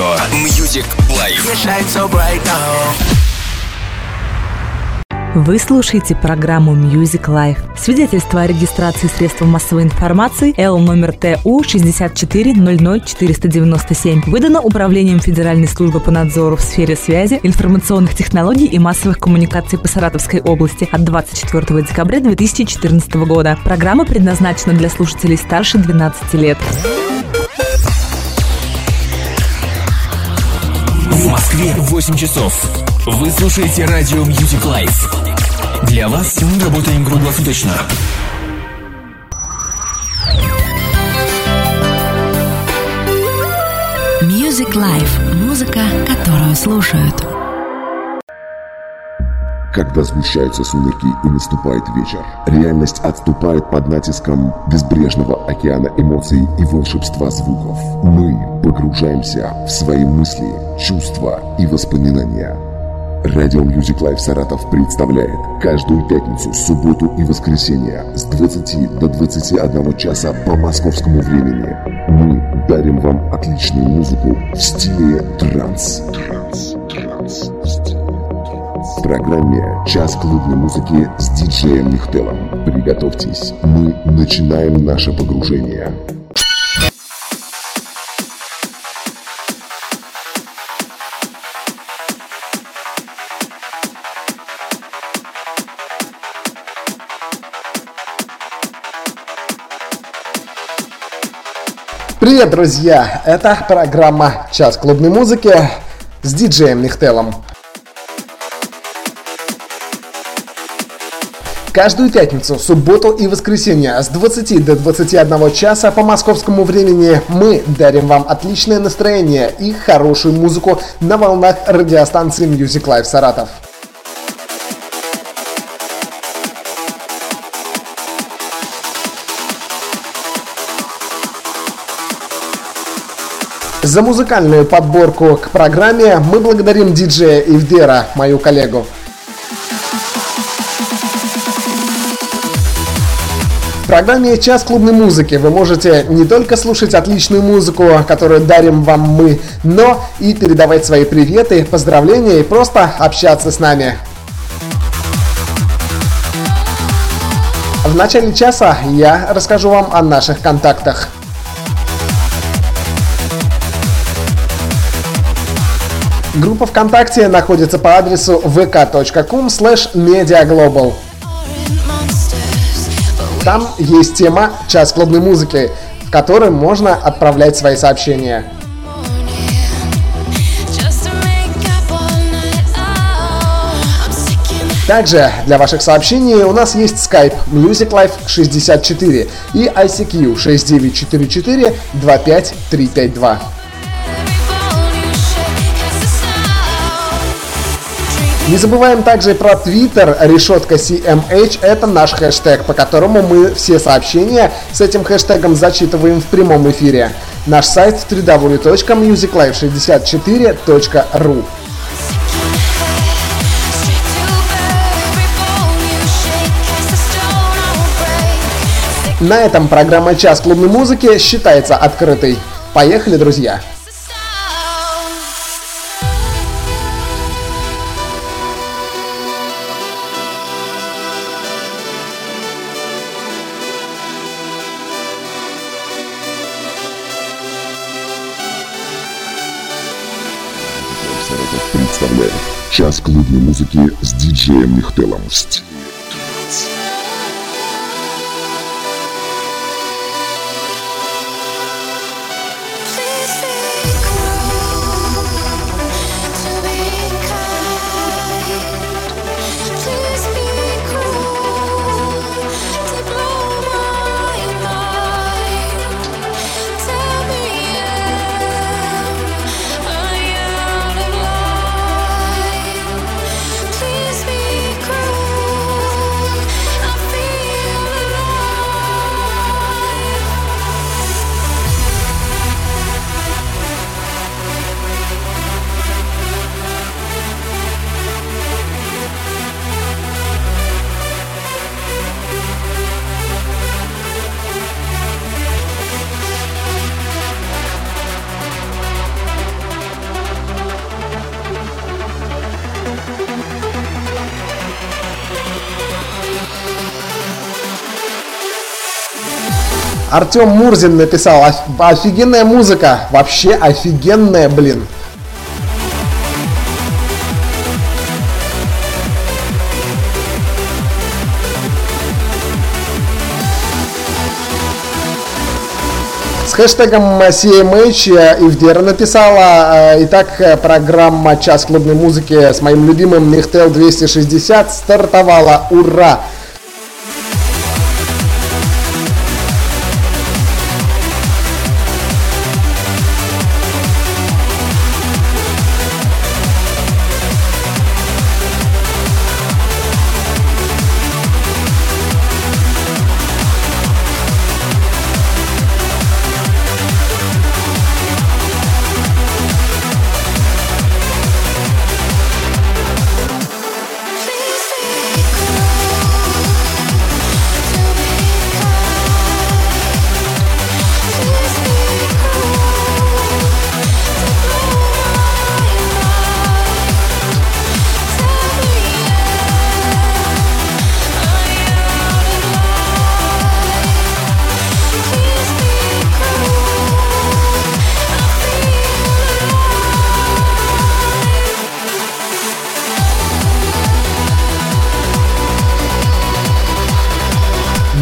радио Music Life. Вы слушаете программу Music Life. Свидетельство о регистрации средств массовой информации Л номер ТУ 6400497 выдано Управлением Федеральной службы по надзору в сфере связи, информационных технологий и массовых коммуникаций по Саратовской области от 24 декабря 2014 года. Программа предназначена для слушателей старше 12 лет. Москве 8 часов. Вы слушаете радио Music Life. Для вас мы работаем круглосуточно. Music Life. Музыка, которую слушают. Когда сгущаются сумерки и наступает вечер, реальность отступает под натиском безбрежного океана эмоций и волшебства звуков. Мы погружаемся в свои мысли, чувства и воспоминания. Радио Music Life Саратов представляет каждую пятницу, субботу и воскресенье с 20 до 21 часа по московскому времени. Мы дарим вам отличную музыку в стиле транс. Транс, транс, в стиле в программе «Час клубной музыки» с диджеем Михтелом. Приготовьтесь, мы начинаем наше погружение. Привет, друзья! Это программа «Час клубной музыки» с диджеем Михтелом. Каждую пятницу, субботу и воскресенье с 20 до 21 часа по московскому времени мы дарим вам отличное настроение и хорошую музыку на волнах радиостанции Music Life Саратов. За музыкальную подборку к программе мы благодарим диджея Ивдера, мою коллегу. Программе «Час клубной музыки» вы можете не только слушать отличную музыку, которую дарим вам мы, но и передавать свои приветы, поздравления и просто общаться с нами. В начале часа я расскажу вам о наших контактах. Группа ВКонтакте находится по адресу vk.com slash mediaglobal. Там есть тема «Час клубной музыки», в которой можно отправлять свои сообщения. Также для ваших сообщений у нас есть Skype Music Life 64 и ICQ 6944 25352. Не забываем также про Twitter, решетка CMH, это наш хэштег, по которому мы все сообщения с этим хэштегом зачитываем в прямом эфире. Наш сайт www.musiclife64.ru На этом программа «Час клубной музыки» считается открытой. Поехали, друзья! Представляет час клубной музыки с диджеем Михтелом Артем Мурзин написал, офигенная музыка, вообще офигенная, блин. С хэштегом CMH Ивдера написала. Итак, программа «Час клубной музыки» с моим любимым Михтел 260 стартовала. Ура!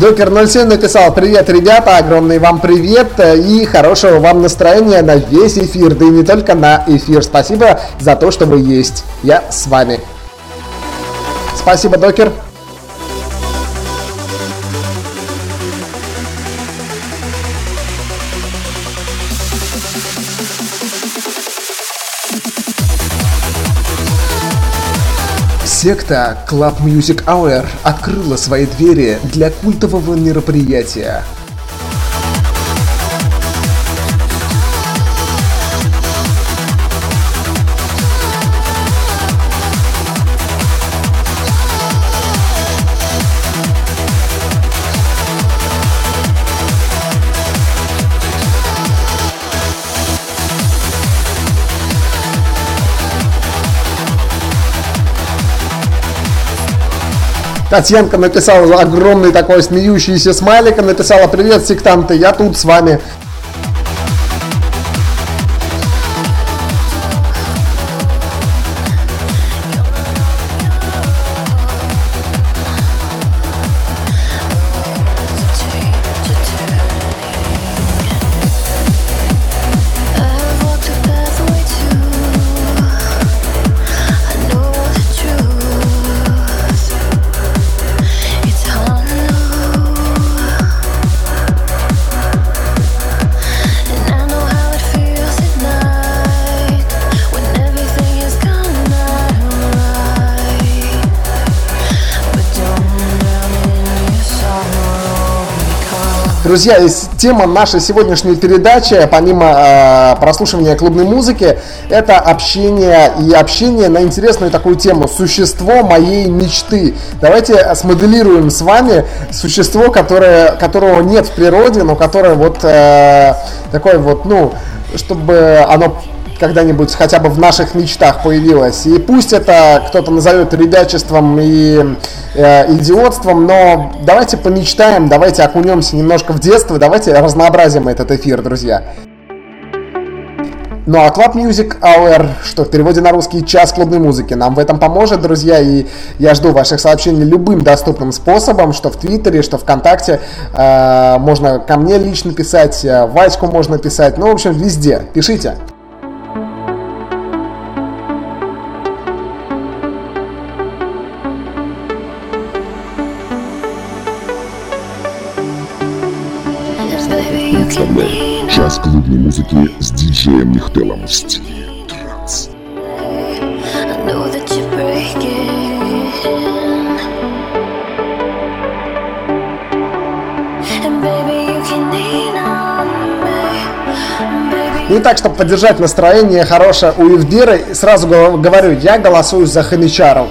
Докер 07 написал, привет, ребята, огромный вам привет и хорошего вам настроения на весь эфир, да и не только на эфир. Спасибо за то, что вы есть. Я с вами. Спасибо, Докер. Секта Club Music Hour открыла свои двери для культового мероприятия – Татьянка написала огромный такой смеющийся смайлик, написала «Привет, сектанты, я тут с вами». Друзья, тема нашей сегодняшней передачи, помимо э, прослушивания клубной музыки, это общение и общение на интересную такую тему «Существо моей мечты». Давайте смоделируем с вами существо, которое, которого нет в природе, но которое вот э, такое вот, ну, чтобы оно когда-нибудь хотя бы в наших мечтах появилась. И пусть это кто-то назовет ребячеством и э, идиотством, но давайте помечтаем, давайте окунемся немножко в детство, давайте разнообразим этот эфир, друзья. Ну а Club Music Hour, что в переводе на русский час клубной музыки, нам в этом поможет, друзья, и я жду ваших сообщений любым доступным способом, что в Твиттере, что ВКонтакте, э, можно ко мне лично писать, э, Ваську можно писать, ну, в общем, везде, пишите. Представляем час клубной музыки с диджеем Михтелом в стиле транс. Ну и так, чтобы поддержать настроение хорошее у Евдиры, сразу говорю, я голосую за Хомичару.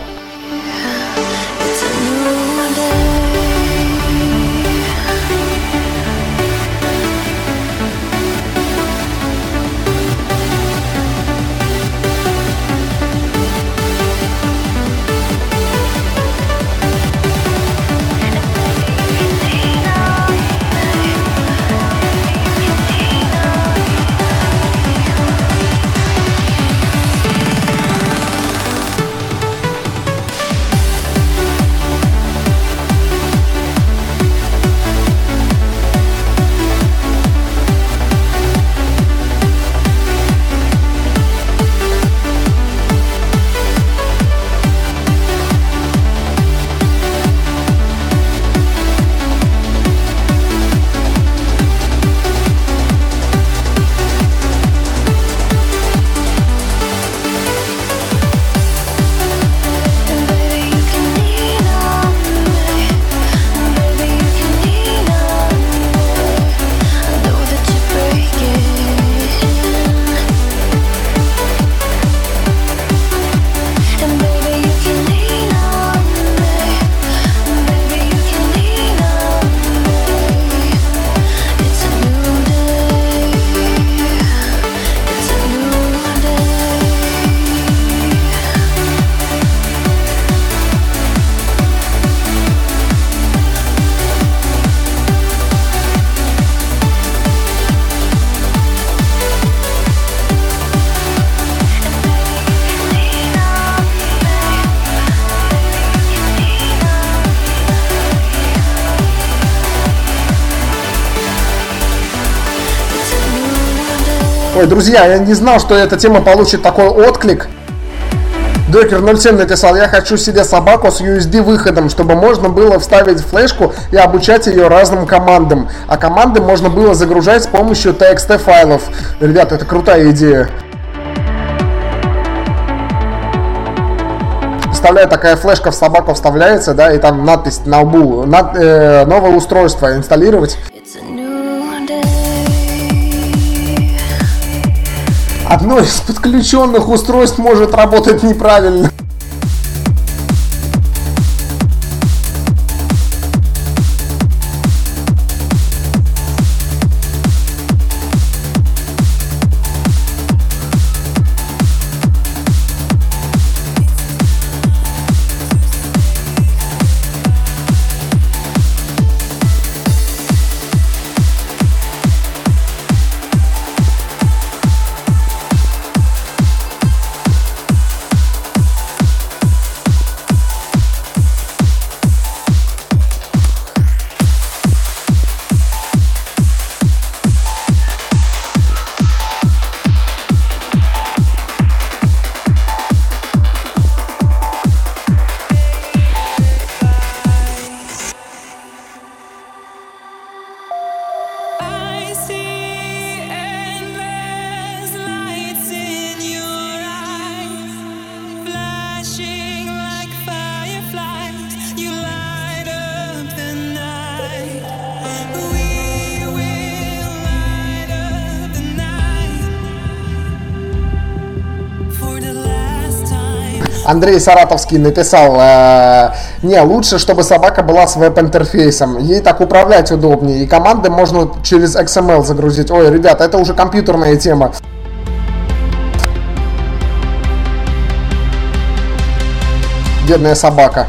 Друзья, я не знал, что эта тема получит такой отклик. Докер 07 написал, я хочу себе собаку с USD выходом, чтобы можно было вставить флешку и обучать ее разным командам. А команды можно было загружать с помощью TXT файлов. Ребята, это крутая идея. Представляю, такая флешка в собаку вставляется, да, и там надпись на лбу, над, э, новое устройство инсталлировать. Одно из подключенных устройств может работать неправильно. Андрей Саратовский написал, э, не, лучше, чтобы собака была с веб-интерфейсом. Ей так управлять удобнее. И команды можно через XML загрузить. Ой, ребята, это уже компьютерная тема. Бедная собака.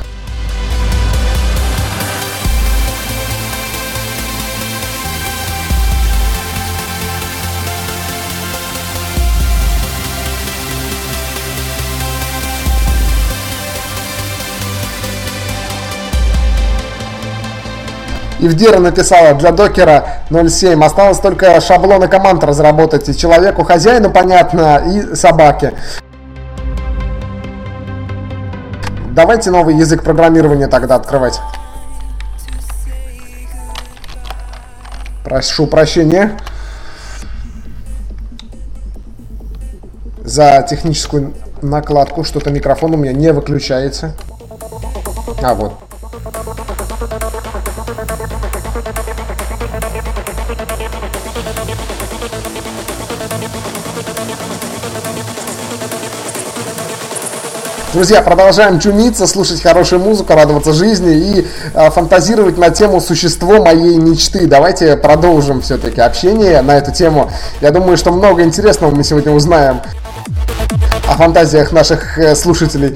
Евдира написала для докера 07. Осталось только шаблоны команд разработать. И человеку, хозяину понятно, и собаке. Давайте новый язык программирования тогда открывать. Прошу прощения за техническую накладку. Что-то микрофон у меня не выключается. А, вот. Друзья, продолжаем чумиться, слушать хорошую музыку, радоваться жизни и э, фантазировать на тему существо моей мечты. Давайте продолжим все-таки общение на эту тему. Я думаю, что много интересного мы сегодня узнаем о фантазиях наших э, слушателей.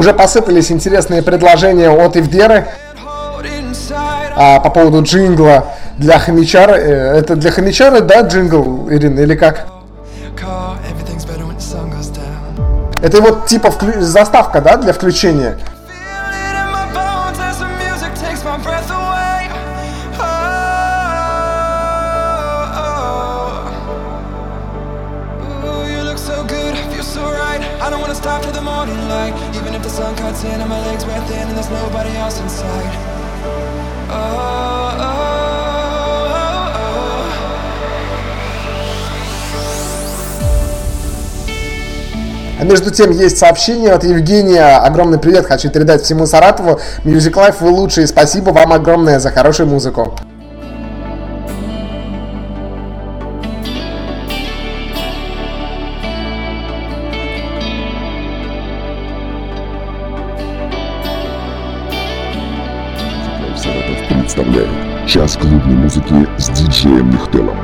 Уже посыпались интересные предложения от Ивдеры а, по поводу джингла для хомячары. Э, это для хомячары, да, джингл, Ирина, или как? Это вот типа вклю... заставка, да, для включения? между тем есть сообщение от Евгения. Огромный привет хочу передать всему Саратову. Music Life вы лучшие. Спасибо вам огромное за хорошую музыку. представляет час клубной музыки с диджеем Нихтелом.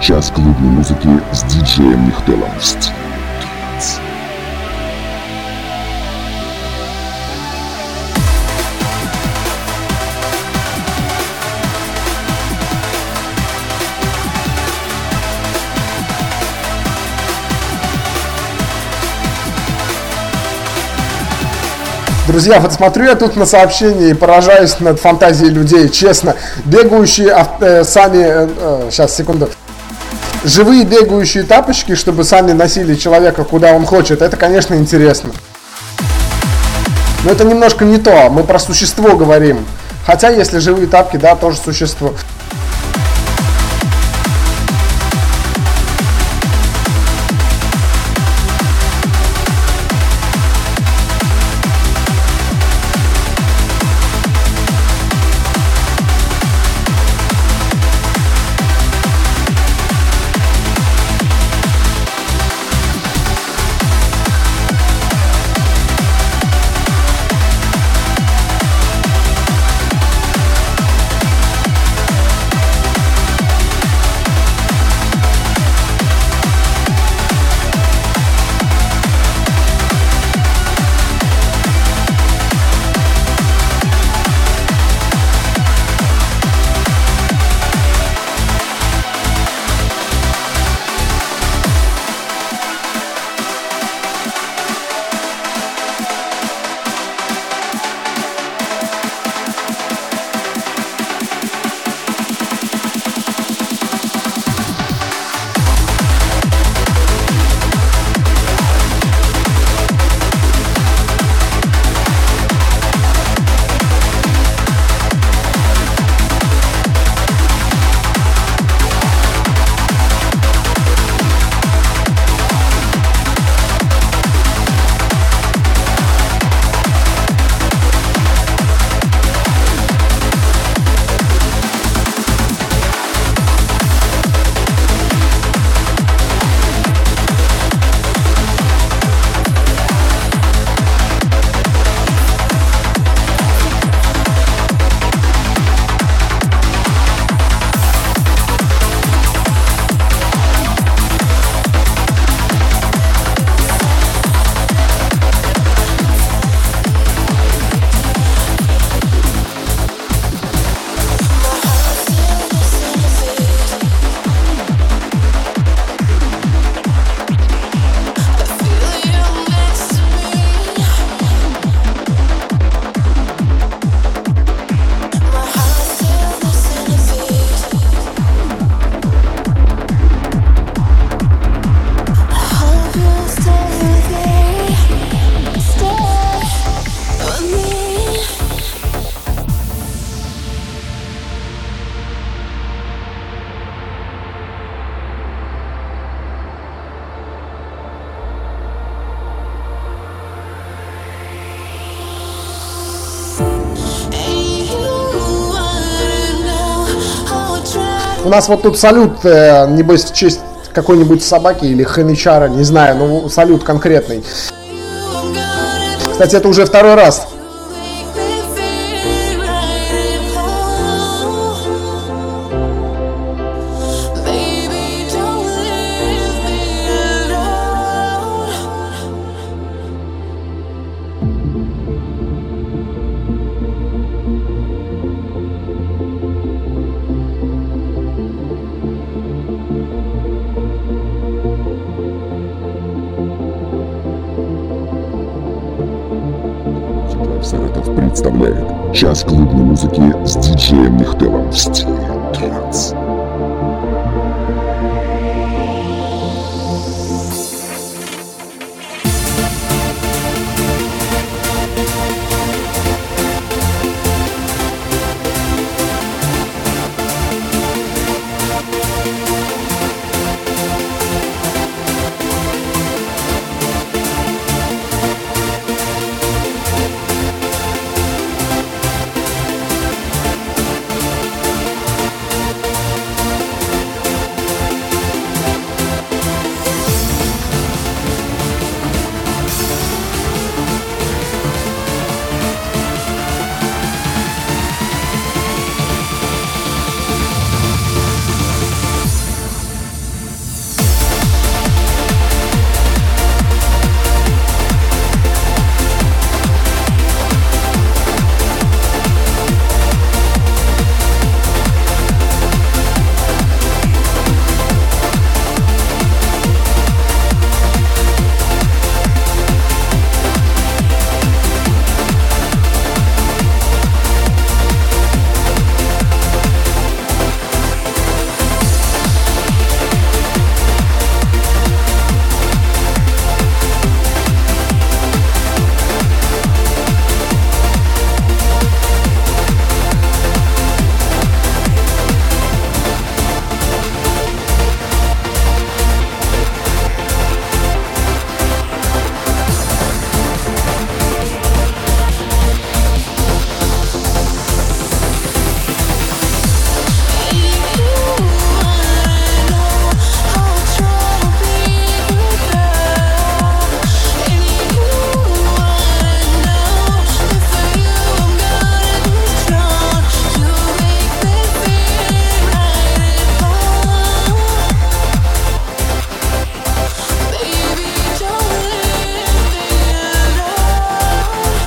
Час клубной музыки с диджеем Нихтелом. Друзья, вот смотрю я тут на сообщения и поражаюсь над фантазией людей, честно. Бегающие ав- э, сами, э, э, сейчас, секунду, живые бегающие тапочки, чтобы сами носили человека, куда он хочет, это, конечно, интересно. Но это немножко не то, мы про существо говорим. Хотя, если живые тапки, да, тоже существо. Нас вот тут салют, э, небось, в честь какой-нибудь собаки или хомячара, не знаю, ну салют конкретный. Кстати, это уже второй раз. Час клубной музыки с диджеем Нихтелом в стиле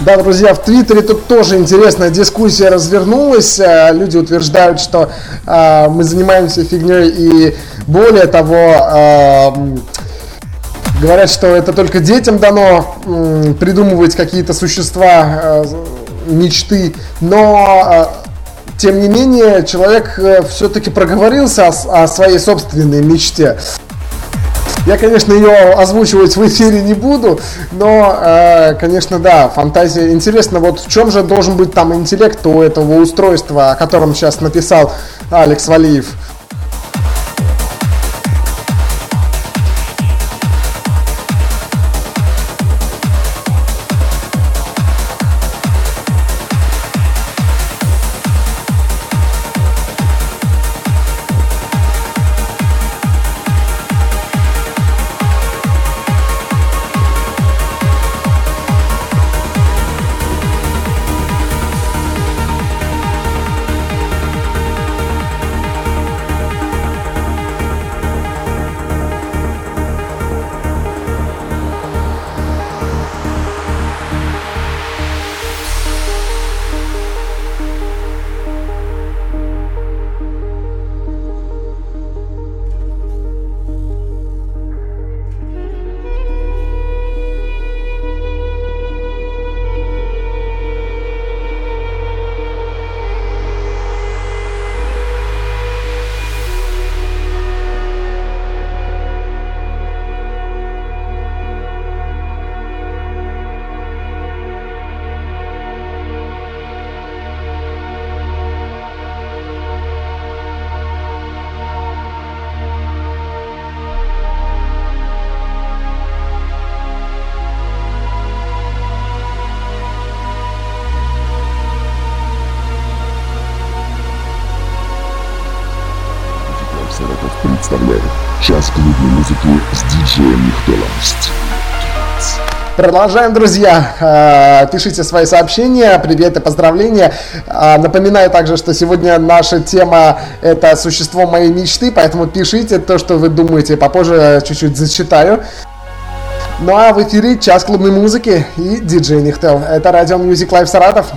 Да, друзья, в Твиттере тут тоже интересная дискуссия развернулась. Э, люди утверждают, что э, мы занимаемся фигней и более того, э, говорят, что это только детям дано э, придумывать какие-то существа, э, мечты, но э, тем не менее человек э, все-таки проговорился о, о своей собственной мечте. Я, конечно, ее озвучивать в эфире не буду, но, э, конечно, да, фантазия. Интересно, вот в чем же должен быть там интеллект у этого устройства, о котором сейчас написал Алекс Валиев? Продолжаем, друзья. Э, пишите свои сообщения, привет и поздравления. Э, напоминаю также, что сегодня наша тема это существо моей мечты, поэтому пишите то, что вы думаете. Попозже чуть-чуть зачитаю. Ну а в эфире час клубной музыки и диджей Нихтел. Это радио Music Live Саратов.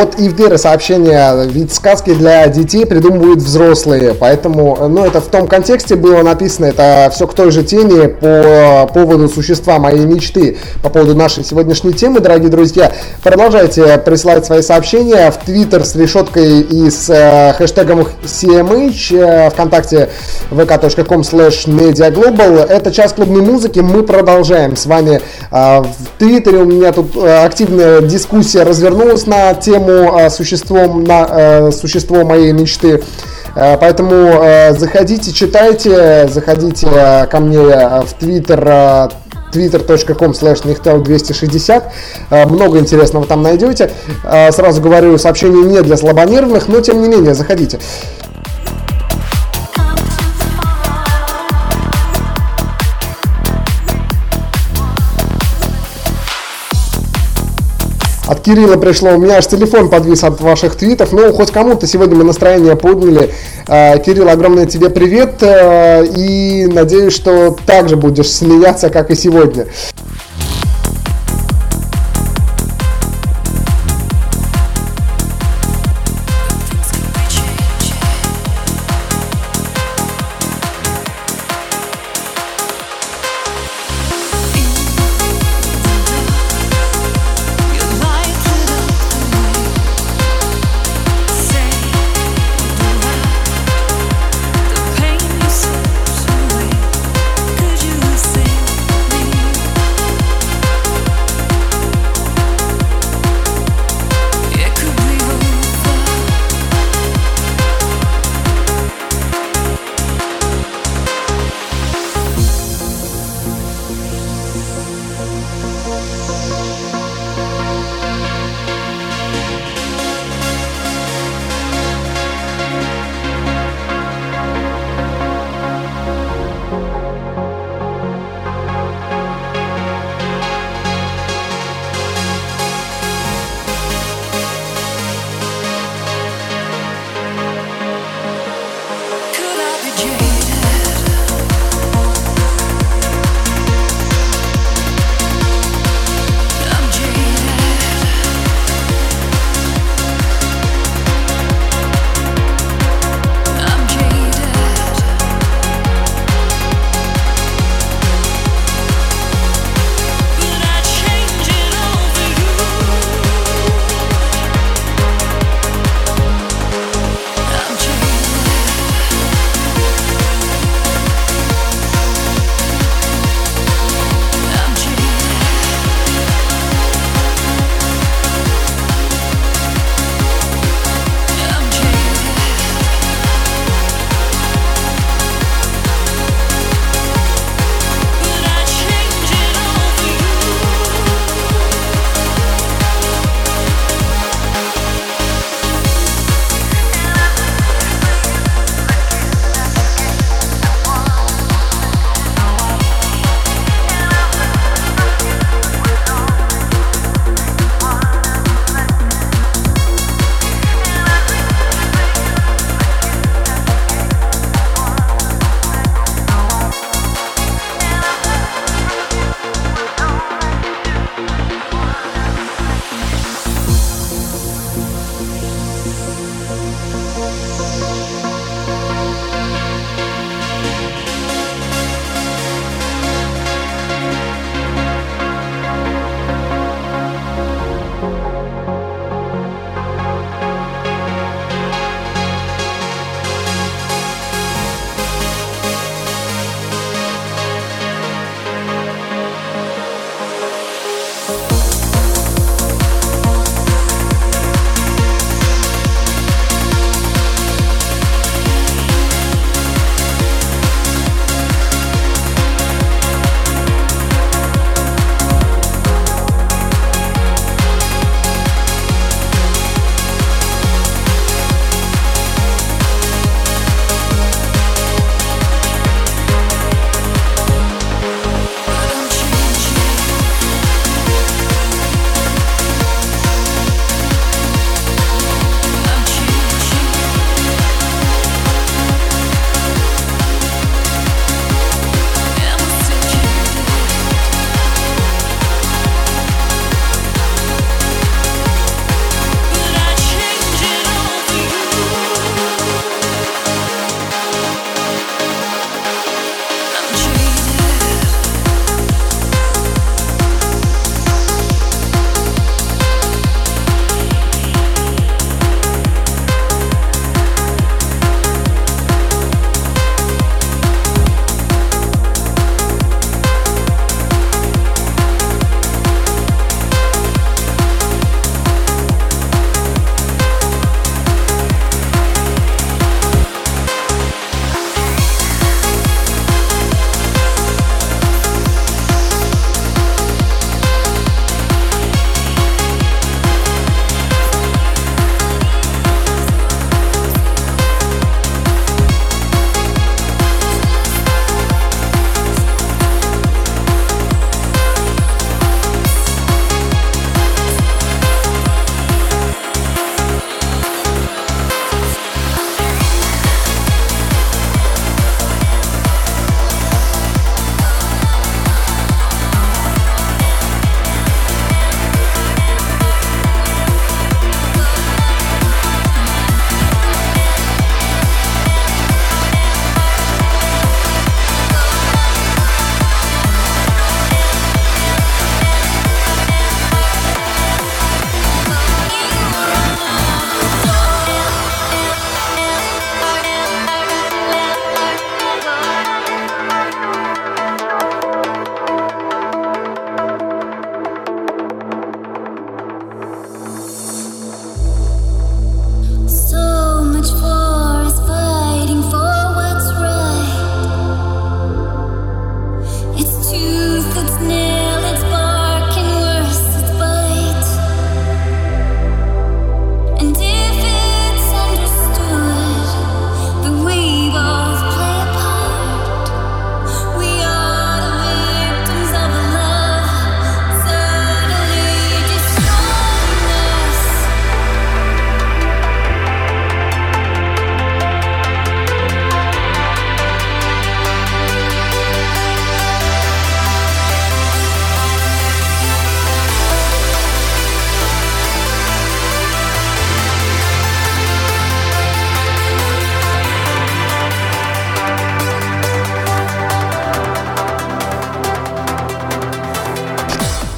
От Ивдера сообщение, ведь сказки для детей придумывают взрослые, поэтому, ну, это в том контексте было написано, это все к той же теме по поводу существа моей мечты, по поводу нашей сегодняшней темы, дорогие друзья. Продолжайте присылать свои сообщения в Твиттер с решеткой и с э, хэштегом CMH, э, ВКонтакте vk.com slash mediaglobal. Это час клубной музыки, мы продолжаем с вами. Э, в Твиттере у меня тут э, активная дискуссия развернулась на тему э, существом, на, э, существо моей мечты. Э, поэтому заходите, читайте, заходите ко мне в Твиттер twitter.com slash 260 Много интересного там найдете. Сразу говорю, сообщение не для слабонервных, но тем не менее, заходите. Кирилла пришло, у меня аж телефон подвис от ваших твитов, но хоть кому-то сегодня мы настроение подняли. Э, Кирилл, огромное тебе привет э, и надеюсь, что также будешь смеяться, как и сегодня.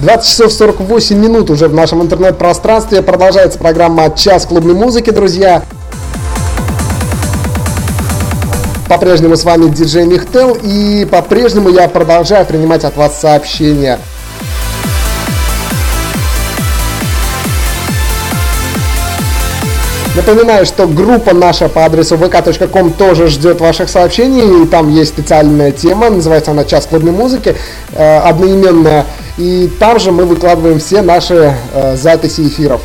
20 часов 48 минут уже в нашем интернет-пространстве. Продолжается программа «Час клубной музыки», друзья. По-прежнему с вами диджей Михтел и по-прежнему я продолжаю принимать от вас сообщения. Напоминаю, что группа наша по адресу vk.com тоже ждет ваших сообщений. И там есть специальная тема, называется она «Час клубной музыки», э, одноименная. И там же мы выкладываем все наши э, записи эфиров.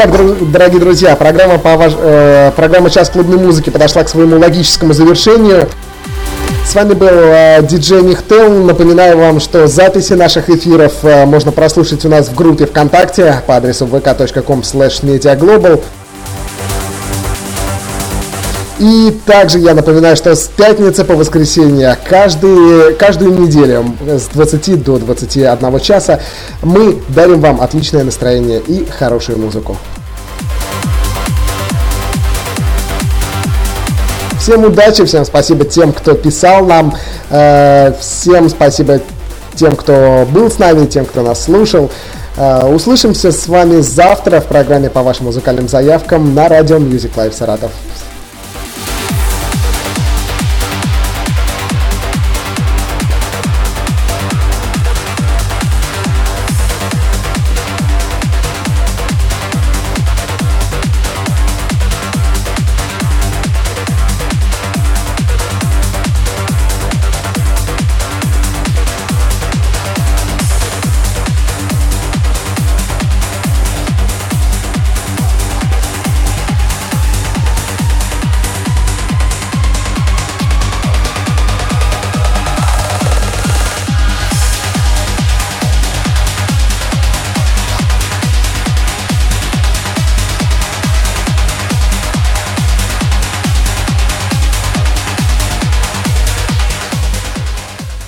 Итак, дорогие друзья, программа, по ваш... э, программа «Час клубной музыки» подошла к своему логическому завершению. С вами был э, диджей. Напоминаю вам, что записи наших эфиров э, можно прослушать у нас в группе ВКонтакте по адресу vk.com mediaglobal. И также я напоминаю, что с пятницы по воскресенье каждый, каждую неделю с 20 до 21 часа мы дарим вам отличное настроение и хорошую музыку. Всем удачи, всем спасибо тем, кто писал нам, э, всем спасибо тем, кто был с нами, тем, кто нас слушал. Э, услышимся с вами завтра в программе по вашим музыкальным заявкам на радио Music Live Саратов.